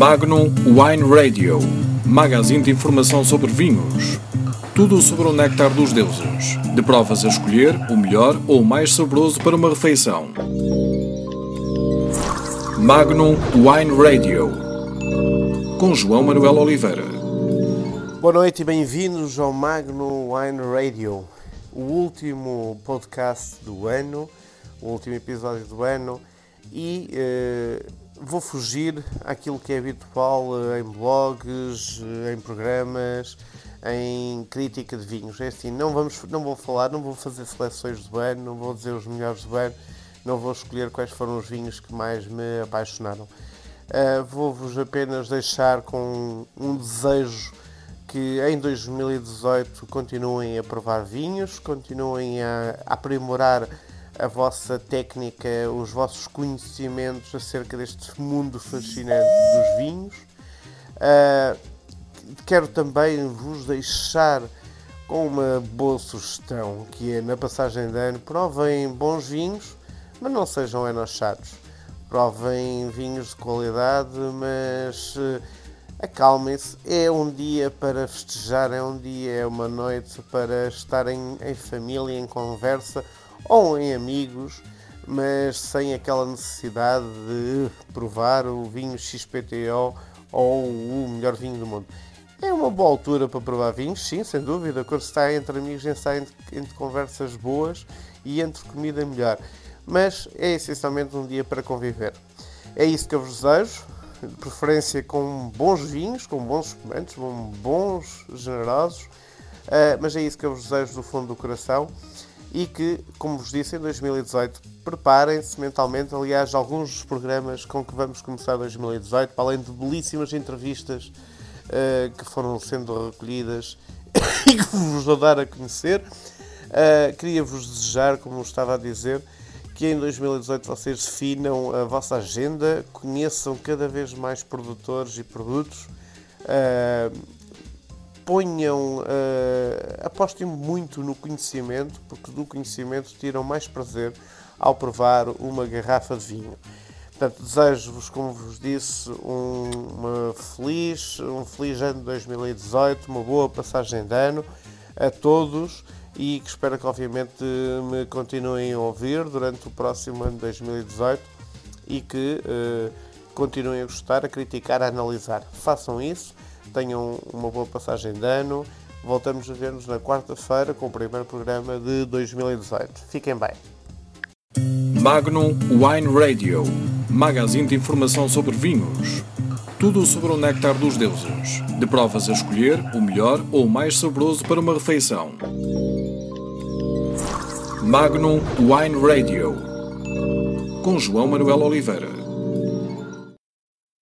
Magnum Wine Radio, magazine de informação sobre vinhos. Tudo sobre o néctar dos deuses. De provas a escolher o melhor ou o mais saboroso para uma refeição. Magnum Wine Radio, com João Manuel Oliveira. Boa noite e bem-vindos ao Magnum Wine Radio, o último podcast do ano, o último episódio do ano e eh, vou fugir àquilo que é habitual eh, em blogs, eh, em programas, em crítica de vinhos. É assim, não, vamos, não vou falar, não vou fazer seleções do ano, não vou dizer os melhores do ano, não vou escolher quais foram os vinhos que mais me apaixonaram. Uh, Vou-vos apenas deixar com um desejo que em 2018 continuem a provar vinhos, continuem a aprimorar a vossa técnica, os vossos conhecimentos acerca deste mundo fascinante dos vinhos. Uh, quero também vos deixar com uma boa sugestão, que é na passagem de ano, provem bons vinhos, mas não sejam enochados. Provem vinhos de qualidade, mas uh, acalmem-se. É um dia para festejar, é um dia, é uma noite para estarem em família, em conversa ou em amigos, mas sem aquela necessidade de provar o vinho XPTO ou o melhor vinho do mundo. É uma boa altura para provar vinhos, sim, sem dúvida. Quando se está entre amigos, está entre, entre conversas boas e entre comida melhor. Mas é essencialmente um dia para conviver. É isso que eu vos desejo, de preferência com bons vinhos, com bons espumantes, com bons, generosos. Uh, mas é isso que eu vos desejo do fundo do coração e que, como vos disse, em 2018 preparem-se mentalmente. Aliás, alguns dos programas com que vamos começar 2018, para além de belíssimas entrevistas uh, que foram sendo recolhidas e que vos vou dar a conhecer, uh, queria-vos desejar, como estava a dizer, que em 2018 vocês definam a vossa agenda, conheçam cada vez mais produtores e produtos. Uh, ponham, uh, apostem muito no conhecimento, porque do conhecimento tiram mais prazer ao provar uma garrafa de vinho. Portanto, desejo-vos, como vos disse, um, uma feliz, um feliz ano de 2018, uma boa passagem de ano a todos e que espero que obviamente me continuem a ouvir durante o próximo ano de 2018 e que uh, continuem a gostar, a criticar, a analisar. Façam isso tenham uma boa passagem de ano. Voltamos a ver-nos na quarta-feira com o primeiro programa de 2018. Fiquem bem. Magnum Wine Radio, magazine de informação sobre vinhos. Tudo sobre o néctar dos deuses. De provas a escolher o melhor ou o mais saboroso para uma refeição. Magnum Wine Radio, com João Manuel Oliveira.